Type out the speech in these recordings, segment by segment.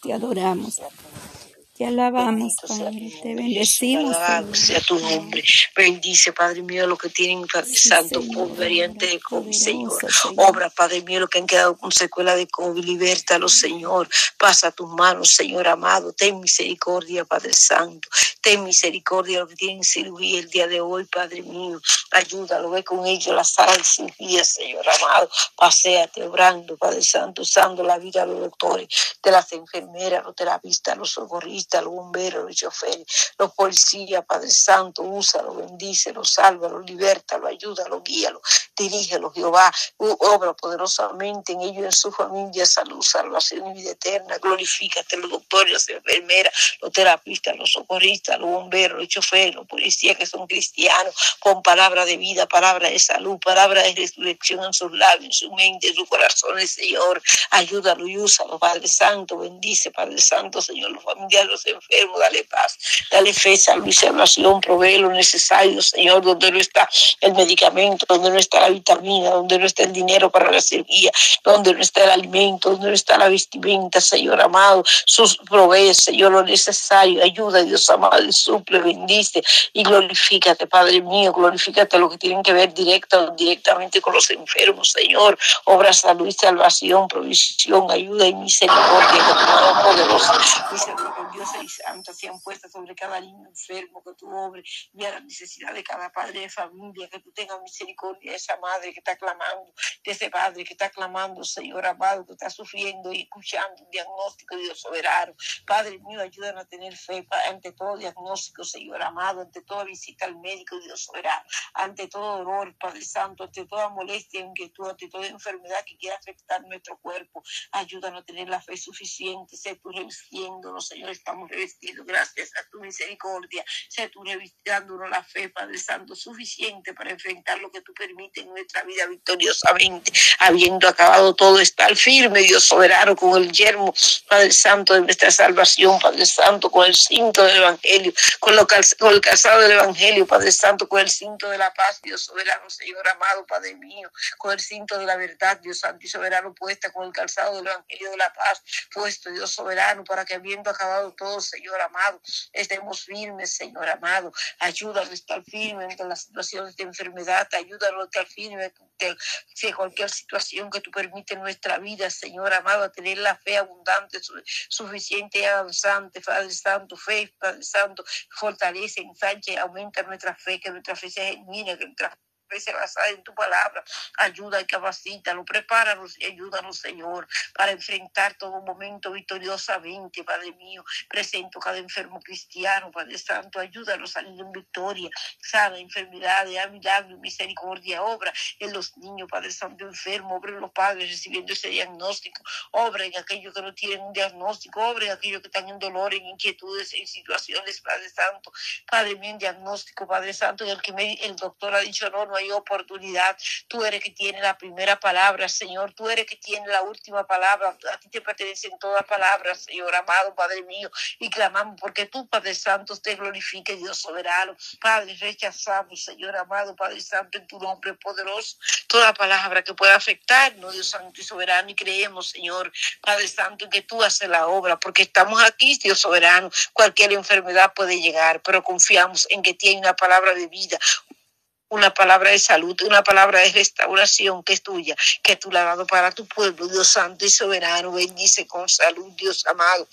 Te adoramos. Te alabamos, Padre, te bendecimos. Alabado sea tu nombre. Bendice, Padre mío, lo que tienen, Padre Santo, con variante de COVID, Señor. Obra, Padre mío, lo que han quedado con secuela de COVID, libértalo, Señor. Pasa a tus manos, Señor amado. Ten misericordia, Padre Santo. Ten misericordia lo que tienen cirugía el día de hoy, Padre mío. Ayúdalo, ve con ellos la sala de cirugía, Señor amado. Paseate, obrando, Padre Santo, usando la vida de los doctores, de las enfermeras, los terapistas, los socorristas los bomberos, los choferes, los policías, Padre Santo, úsalo, bendícelo, sálvalo, libertalo, ayúdalo, guíalo, dirígelo, Jehová, obra poderosamente en ellos, en su familia, salud, salvación y vida eterna, glorifícate los doctores, las enfermeras, los terapistas, los socorristas, los bomberos, los choferes, los policías que son cristianos, con palabra de vida, palabra de salud, palabra de resurrección en sus labios, en su mente, en su corazón, Señor, ayúdalo y úsalo, Padre Santo, bendice, Padre Santo, Señor, los familiares, los enfermos, dale paz, dale fe, salud y salvación, provee lo necesario, Señor, donde no está el medicamento, donde no está la vitamina, donde no está el dinero para la cirugía, donde no está el alimento, donde no está la vestimenta, Señor amado, sus provee, Señor, lo necesario, ayuda, Dios amado, y suple, bendice y glorifícate, Padre mío, glorifícate lo que tienen que ver directa directamente con los enfermos, Señor, obra, salud y salvación, provisión, ayuda y misericordia, que tu poderosa, misericordia y santa sean puestas sobre cada niño enfermo, que tú obre y a la necesidad de cada padre de familia, que tú tengas misericordia de esa madre que está clamando, de ese padre que está clamando, Señor amado, que está sufriendo y escuchando un diagnóstico, Dios soberano. Padre mío, ayúdanos a tener fe ante todo diagnóstico, Señor amado, ante toda visita al médico, Dios soberano, ante todo dolor, Padre Santo, ante toda molestia, inquietud, ante toda enfermedad que quiera afectar nuestro cuerpo. Ayúdanos a tener la fe suficiente, sé tú revistiéndonos, Señor, estamos revestidos gracias a tu misericordia. Sé tú revistándonos la fe, Padre Santo, suficiente para enfrentar lo que tú permites en nuestra vida victoriosamente. Habiendo acabado todo, estar firme, Dios soberano, con el yermo, Padre Santo, de nuestra salvación, Padre Santo, con el cinto del Evangelio, con, lo con el calzado del Evangelio, Padre Santo, con el cinto de la paz, Dios soberano, Señor amado, Padre mío, con el cinto de la verdad, Dios Santo y soberano, puesta con el calzado del Evangelio de la paz, puesto, Dios soberano, para que habiendo acabado todo, Señor amado, estemos firmes, Señor amado. Ayúdanos a estar firmes en las situaciones de enfermedad, ayúdanos a estar firmes en cualquier situación que tú permites en nuestra vida, Señor amado, a tener la fe abundante, suficiente y avanzante, Padre Santo, fe, Padre Santo, fortalece, ensanche, aumenta nuestra fe, que nuestra fe sea genuina, que nuestra en tu palabra. Ayuda y capacítalo, prepáranos y ayúdanos, Señor, para enfrentar todo momento victoriosamente, Padre mío. Presento cada enfermo cristiano, Padre Santo, ayúdanos a salir en victoria, sana enfermedades, a milagro, misericordia, obra en los niños, Padre Santo, enfermo, obra en los padres recibiendo ese diagnóstico, obra en aquellos que no tienen un diagnóstico, obra en aquellos que están en dolor, en inquietudes, en situaciones, Padre Santo, Padre mío, en diagnóstico, Padre Santo, en el que el doctor ha dicho no, no hay oportunidad. Tú eres que tiene la primera palabra, Señor. Tú eres que tiene la última palabra. A ti te pertenecen todas palabras, Señor amado, Padre mío. Y clamamos porque tú, Padre Santo, te glorifique, Dios soberano. Padre, rechazamos, Señor amado, Padre Santo, en tu nombre poderoso, toda palabra que pueda afectarnos, Dios Santo y soberano. Y creemos, Señor, Padre Santo, que tú haces la obra, porque estamos aquí, Dios soberano. Cualquier enfermedad puede llegar, pero confiamos en que tiene una palabra de vida, una palabra de salud, una palabra de restauración que es tuya, que tú la has dado para tu pueblo, Dios santo y soberano. Bendice con salud, Dios amado.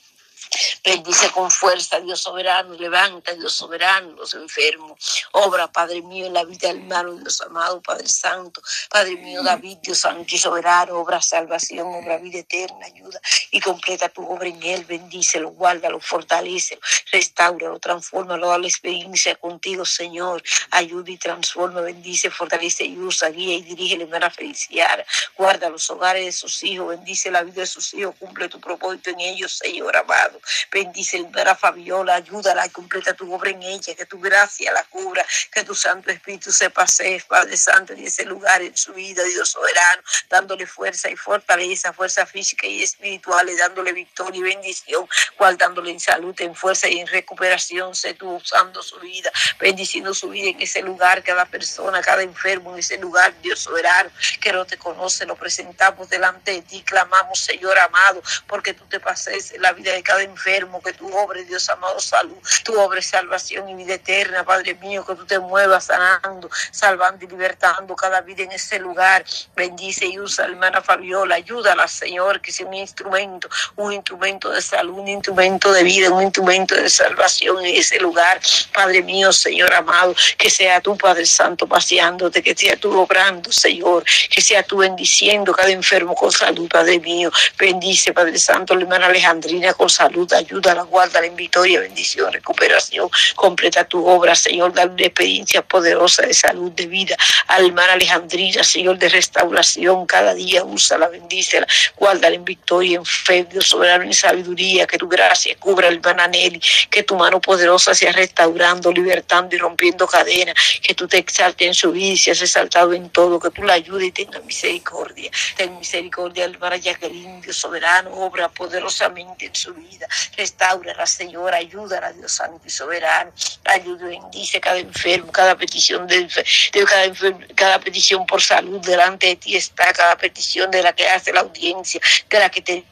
Bendice con fuerza, Dios soberano, levanta, Dios soberano, los enfermos. Obra, Padre mío, en la vida del hermano, Dios amado, Padre Santo. Padre mío, David, Dios santo y soberano, obra salvación, obra vida eterna, ayuda y completa tu obra en él. Bendícelo, guárdalo, fortalecelo, restauralo, transfórmalo, dale experiencia contigo, Señor. Ayuda y transforma, bendice, fortalece y usa, guía y dirige la hermana Feliciana. Guarda los hogares de sus hijos, bendice la vida de sus hijos, cumple tu propósito en ellos, Señor amado. Bendice hermana Fabiola, ayúdala, completa tu obra en ella, que tu gracia la cubra, que tu Santo Espíritu se pase, Padre Santo, en ese lugar en su vida, Dios soberano, dándole fuerza y fortaleza, fuerza física y espiritual, dándole victoria y bendición, guardándole en salud, en fuerza y en recuperación, sé tú usando su vida, bendiciendo su vida en ese lugar, cada persona, cada enfermo en ese lugar, Dios soberano, que no te conoce, lo presentamos delante de ti, clamamos, Señor amado, porque tú te pases en la vida de cada enfermo, que tu obra, Dios amado, salud, tu obra salvación y vida eterna, Padre mío, que tú te muevas sanando, salvando y libertando cada vida en ese lugar. Bendice y usa, hermana Fabiola, ayúdala, Señor, que sea un instrumento, un instrumento de salud, un instrumento de vida, un instrumento de salvación en ese lugar. Padre mío, Señor amado, que sea tu Padre Santo paseándote, que sea tú obrando, Señor, que sea tú bendiciendo cada enfermo con salud, Padre mío. Bendice, Padre Santo, la hermana Alejandrina con salud, ayúdala, guárdala en victoria, bendición, recuperación. Completa tu obra, Señor, dale una experiencia poderosa de salud, de vida. Al hermana Alejandrina, Señor, de restauración, cada día usa la bendícela, guárdala en victoria, en fe, Dios soberano, en sabiduría, que tu gracia cubra al hermana Nelly, que tu mano poderosa sea restaurando, libertando y rompiendo cadenas, que tú te exaltes en su vida y seas exaltado en todo, que tú la ayudes y tenga misericordia. Ten misericordia, hermana Jacqueline, Dios soberano, obra poderosamente en su vida. Restaura, Señor, ayúdala, Dios santo y soberano. Ayuda, bendice cada enfermo, cada petición de, de cada, enfermo, cada petición por salud delante de ti está, cada petición de la que hace la audiencia, de la que te...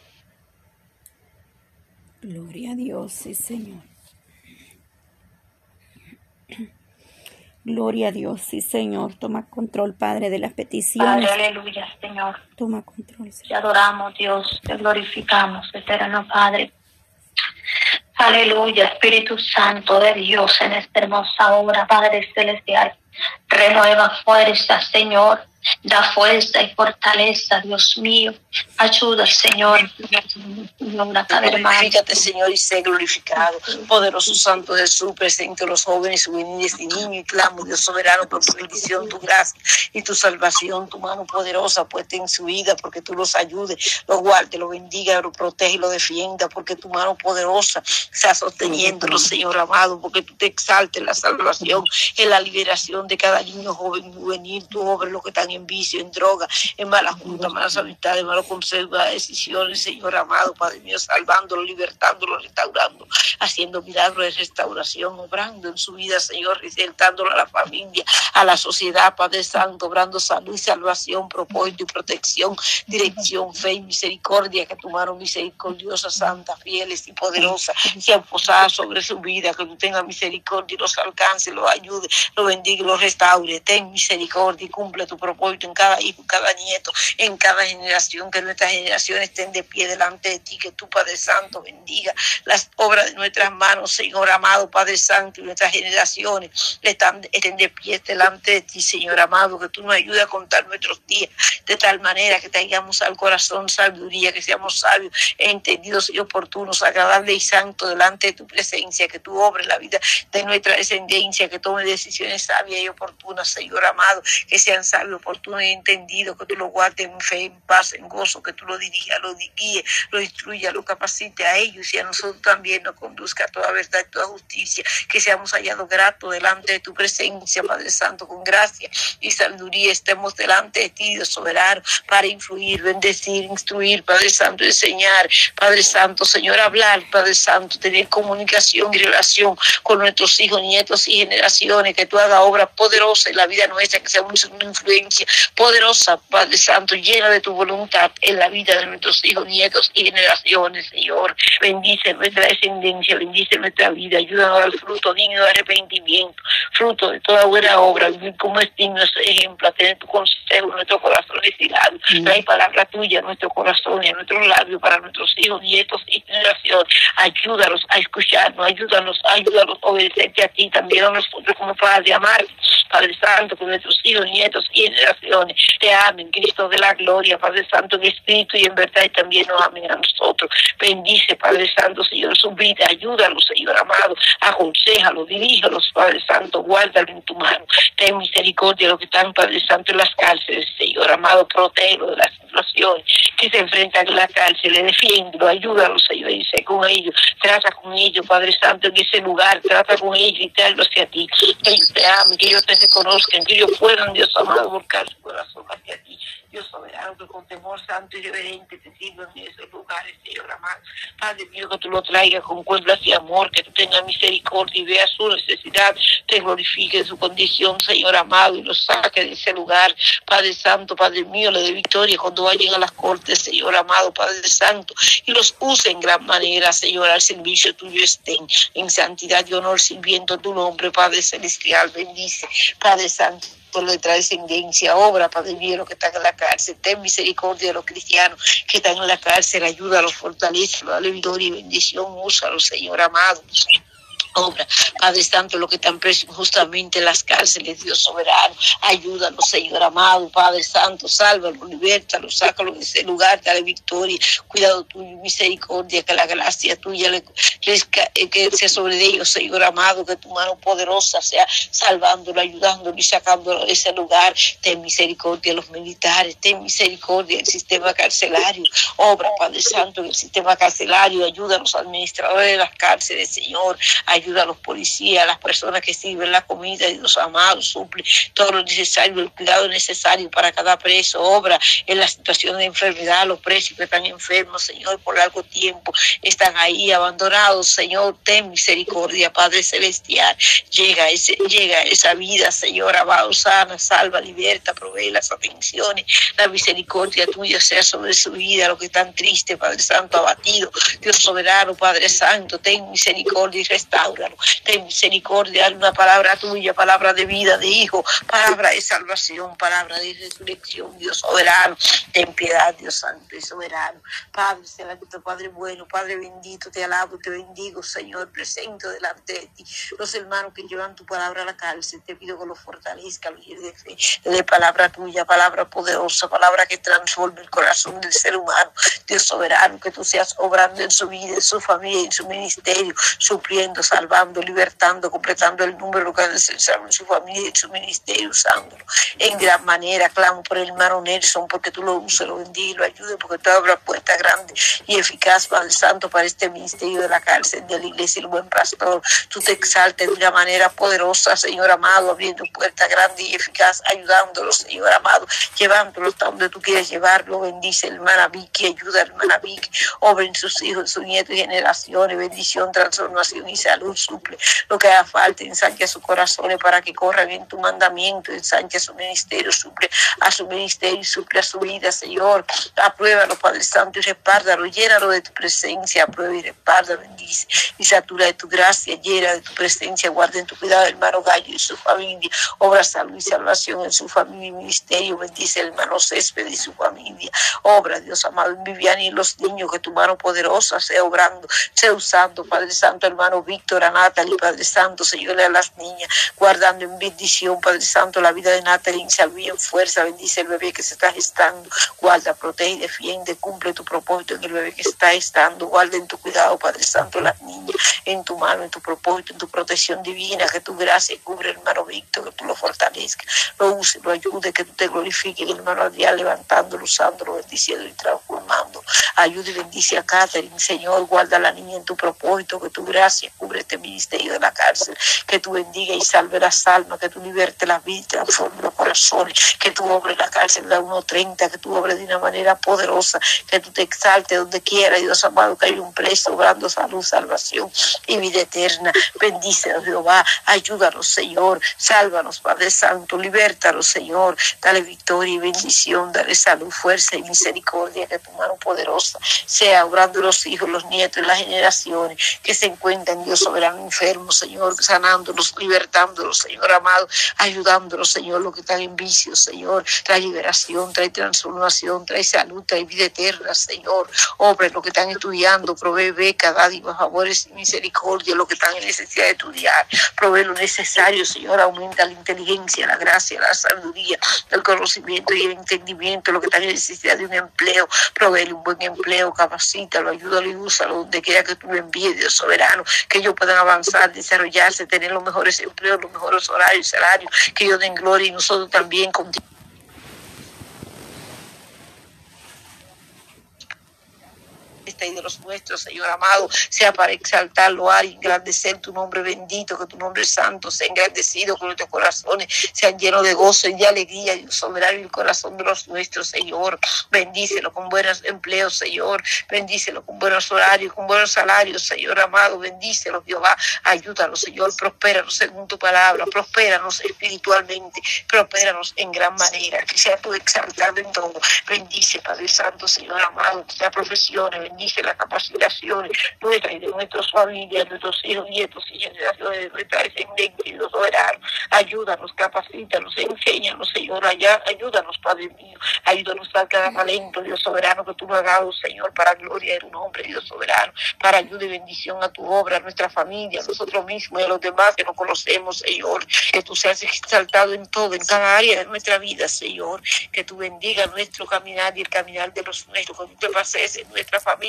Gloria a Dios, sí, Señor. Gloria a Dios, sí, Señor. Toma control, Padre, de las peticiones. Padre, aleluya, Señor. Toma control, Señor. Te adoramos, Dios. Te glorificamos, eterno Padre. Aleluya, Espíritu Santo de Dios, en esta hermosa obra, Padre Celestial. Renueva fuerza, Señor. Da fuerza y fortaleza, Dios mío. Ayuda, Señor. Glorifícate, Señor, y sé glorificado. Poderoso Santo Jesús, presente los jóvenes, juveniles y niños, y clamo, Dios soberano, por tu bendición, tu gracia y tu salvación, tu mano poderosa puesta en su vida, porque tú los ayudes, los guarde, los bendiga, los protege y los defienda, porque tu mano poderosa está sosteniéndolo, Señor amado, porque tú te exaltes en la salvación, en la liberación de cada niño, joven y juvenil, tu obra, lo que están en vicio, en droga, en malas juntas, malas amistades, malos consejos, malas decisiones, Señor amado, Padre mío, salvándolo, libertándolo, restaurando, haciendo milagros de restauración, obrando en su vida, Señor, resaltándolo a la familia, a la sociedad, Padre Santo, obrando salud y salvación, propósito y protección, dirección, fe y misericordia, que tu mano misericordiosa, santa, fieles y poderosa, sea posada sobre su vida, que tú tengas misericordia y los alcance, los ayude, los bendiga, los restaure, ten misericordia y cumple tu propósito en cada hijo, cada nieto, en cada generación, que nuestras generaciones estén de pie delante de ti, que tu Padre Santo bendiga las obras de nuestras manos, Señor amado, Padre Santo, y nuestras generaciones están, estén de pie delante de ti, Señor amado, que tú nos ayudes a contar nuestros días de tal manera que traigamos al corazón sabiduría, que seamos sabios, entendidos y oportunos, agradables y santos delante de tu presencia, que tú obres la vida de nuestra descendencia, que tome decisiones sabias y oportunas, Señor amado, que sean sabios, oportunos y entendidos, que tú lo guardes en fe, en paz, en gozo, que tú lo dirijas, lo guíe, lo instruya, lo capacite a ellos y a nosotros también nos conduzca a toda verdad toda justicia, que seamos hallados gratos delante de tu presencia, Padre Santo, con gracia y sabiduría, estemos delante de ti, soberano, para influir, bendecir, instruir, Padre Santo, enseñar, Padre Santo, Señor, hablar, Padre Santo, tener comunicación y relación con nuestros hijos, nietos y generaciones, que tú hagas obra poderosa en la vida nuestra, que sea una influencia poderosa, Padre Santo, llena de tu voluntad en la vida de nuestros hijos, nietos y generaciones, Señor. Bendice nuestra descendencia, bendice nuestra vida, ayúdanos al fruto digno de arrepentimiento, fruto de toda buena obra, vivir como es digno ese ejemplo, a tener tu consejo en nuestro corazón y Trae palabra tuya a nuestro corazón y a nuestros labios para nuestros hijos, nietos y generaciones. Ayúdanos a escucharnos, ayúdanos, ayúdanos a obedecerte a ti, también a nosotros como Padre, amar Padre Santo, que nuestros hijos, nietos y generaciones te amen, Cristo de la gloria, Padre Santo, en espíritu y en verdad y también nos amen a nosotros. Bendice, Padre Santo, Señor, su vida, ayúdalo, Señor amado, aconsejalo, diríjalos, Padre Santo, guárdalo en tu mano. Ten misericordia de los que están, Padre Santo, en las cárceles, Señor amado, protégelo de las situaciones que se enfrentan en la cárcel, defiéndelo, ayúdalo, Señor, y sé con ellos, trata con ellos, Padre Santo, en ese lugar, trata con ellos y tráelo hacia ti, que ellos te amen, que ellos te reconozcan, que ellos puedan, Dios amado, volcar su corazón hacia ti. Dios soberano, que con temor santo y reverente te sirvan en esos lugares, Señor amado. Padre mío, que tú lo traigas con cuerdas y amor, que tú tengas misericordia y veas su necesidad, te glorifique su condición, Señor amado, y lo saque de ese lugar. Padre Santo, Padre mío, le dé victoria cuando vayan a las cortes, Señor amado, Padre Santo, y los use en gran manera, Señor, al servicio tuyo estén, en santidad y honor, sirviendo tu nombre, Padre Celestial, bendice, Padre Santo por nuestra descendencia, obra, Padre mío, los que están en la cárcel, ten misericordia de los cristianos que están en la cárcel, ayúdalos, fortalecelo, dale victoria y bendición, úsalo, Señor amado obra. Padre Santo, lo que están presos justamente en las cárceles, Dios soberano, ayúdanos, Señor amado, Padre Santo, sálvalo, libertalo, sácalo de ese lugar, dale victoria, cuidado tuyo, misericordia, que la gracia tuya les, eh, que sea sobre ellos, Señor amado, que tu mano poderosa sea salvándolo, ayudándolo y sacándolo de ese lugar. Ten misericordia de los militares, ten misericordia del sistema carcelario, obra, Padre Santo, en el sistema carcelario, ayuda a los administradores de las cárceles, Señor, ayuda a los policías, a las personas que sirven la comida y los amados, suple todo lo necesario, el cuidado necesario para cada preso, obra en la situación de enfermedad, los presos que están enfermos, Señor, por largo tiempo, están ahí abandonados, Señor, ten misericordia, Padre Celestial, llega, ese, llega esa vida, Señor, amado, sana, salva, liberta, provee las atenciones, la misericordia tuya sea sobre su vida, lo que están triste, Padre Santo, abatido, Dios soberano, Padre Santo, ten misericordia y restaura Ten misericordia, una palabra tuya, palabra de vida, de hijo, palabra de salvación, palabra de resurrección, Dios soberano. Ten piedad, Dios santo y soberano. Padre celestial, Padre bueno, Padre bendito, te alabo, te bendigo, Señor, presente delante de ti. Los hermanos que llevan tu palabra a la cárcel, te pido que los fortalezca, los de fe, de palabra tuya, palabra poderosa, palabra que transforme el corazón del ser humano. Dios soberano, que tú seas obrando en su vida, en su familia, en su ministerio, supliendo, salvando, libertando, completando el número que necesitamos en su familia y su ministerio, usándolo en gran manera. Clamo por el hermano Nelson, porque tú lo uses, lo bendiga y lo ayude, porque tú abras puerta grande y eficaz, Padre Santo, para este ministerio de la cárcel, de la iglesia, el buen pastor. Tú te exaltes de una manera poderosa, Señor amado, abriendo puerta grande y eficaz, ayudándolo, Señor amado, llevándolo hasta donde tú quieres llevarlo. Bendice, hermana Vicky, ayuda, hermana Vicky, obra en sus hijos, sus nietos y generaciones, bendición, transformación y salud suple lo que haga falta, ensancha su corazón para que corra bien tu mandamiento, ensancha su ministerio, suple a su ministerio y suple a su vida, Señor. Apruébalo, Padre Santo, y repárdalo, llénalo de tu presencia, aprueba y repárda, bendice y satura de tu gracia, llena de tu presencia, guarda en tu cuidado hermano Gallo y su familia, obra salud y salvación en su familia y ministerio, bendice el hermano Césped y su familia, obra, Dios amado, en Viviana y los niños, que tu mano poderosa sea obrando, sea usando, Padre Santo, hermano Víctor, a Natalie, Padre Santo, Señor, a las niñas, guardando en bendición, Padre Santo, la vida de Natalie, en salud y en fuerza, bendice el bebé que se está gestando, guarda, protege, defiende, cumple tu propósito en el bebé que está gestando, guarda en tu cuidado, Padre Santo, las niñas, en tu mano, en tu propósito, en tu protección divina, que tu gracia cubre, hermano Víctor, que tú lo fortalezcas, lo use, lo ayude, que tú te glorifiques, hermano Adrián, levantándolo, usándolo, bendiciendo y transformando, ayude y bendice a Catherine, Señor, guarda a la niña en tu propósito, que tu gracia cubre este ministerio de la cárcel, que tú bendiga y salve las almas, que tú liberte las vidas, transforme los corazones, que tú obres la cárcel de 1.30, que tú obres de una manera poderosa, que tú te exaltes donde quiera, Dios amado, que hay un preso obrando salud, salvación y vida eterna. Bendice, Jehová, ayúdanos, Señor, sálvanos, Padre Santo, libértanos, Señor, dale victoria y bendición, dale salud, fuerza y misericordia, que tu mano poderosa, sea obrando los hijos, los nietos, las generaciones que se encuentran, Dios soberano, enfermos, Señor, sanándolos, libertándolos, Señor amado, ayudándolos, Señor, los que están en vicio, Señor, trae liberación, trae transformación, trae salud, trae vida eterna, Señor, obra los que están estudiando, provee beca, dádivas, favores y misericordia, los que están en necesidad de estudiar, provee lo necesario, Señor, aumenta la inteligencia, la gracia, la sabiduría, el conocimiento y el entendimiento, lo que están en necesidad de un empleo, provee un buen empleo, capacítalo, ayúdalo y úsalo donde quiera que tú lo envíes, Dios soberano, que ellos puedan avanzar, desarrollarse, tener los mejores empleos, los mejores horarios, salarios, que ellos den gloria y nosotros también contigo. Y de los nuestros, Señor amado, sea para exaltar, loar y engrandecer tu nombre bendito, que tu nombre santo sea engrandecido, que nuestros corazones sean llenos de gozo y de alegría, Dios soberano, el corazón de los nuestros, Señor. Bendícelo con buenos empleos, Señor. Bendícelo con buenos horarios, con buenos salarios, Señor amado. Bendícelo, Jehová. Ayúdanos, Señor. Prospéranos según tu palabra. Prospéranos espiritualmente. Prospéranos en gran manera. Que sea tu exaltado en todo. Bendice, Padre Santo, Señor amado. Que sea profesiones. Bendice las capacitaciones nuestras y de nuestras familias, nuestros hijos, nietos y generaciones de nuestra descendencia y los soberanos. Ayúdanos, capacítanos, enséñanos, Señor. Allá, ayúdanos, Padre mío. Ayúdanos a cada talento, Dios soberano, que tú lo hagas, Señor, para gloria de tu nombre, Dios soberano, para ayuda y bendición a tu obra, a nuestra familia, a nosotros mismos y a los demás que no conocemos, Señor. Que tú seas exaltado en todo, en cada área de nuestra vida, Señor. Que tú bendiga nuestro caminar y el caminar de los nuestros, que tú te pases en nuestra familia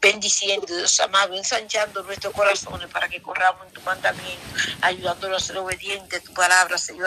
bendiciendo, Dios amado, ensanchando nuestros corazones para que corramos en tu mandamiento, ayudándonos a ser obedientes a tu palabra, Señor